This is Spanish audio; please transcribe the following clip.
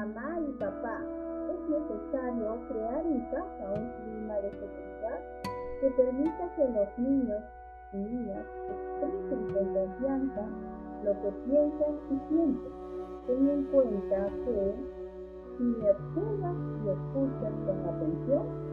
Mamá y papá, es necesario crear en casa un clima de seguridad que permita que los niños y niñas expresen con confianza lo que piensan y sienten. Ten en cuenta que si me observas y escuchas con atención,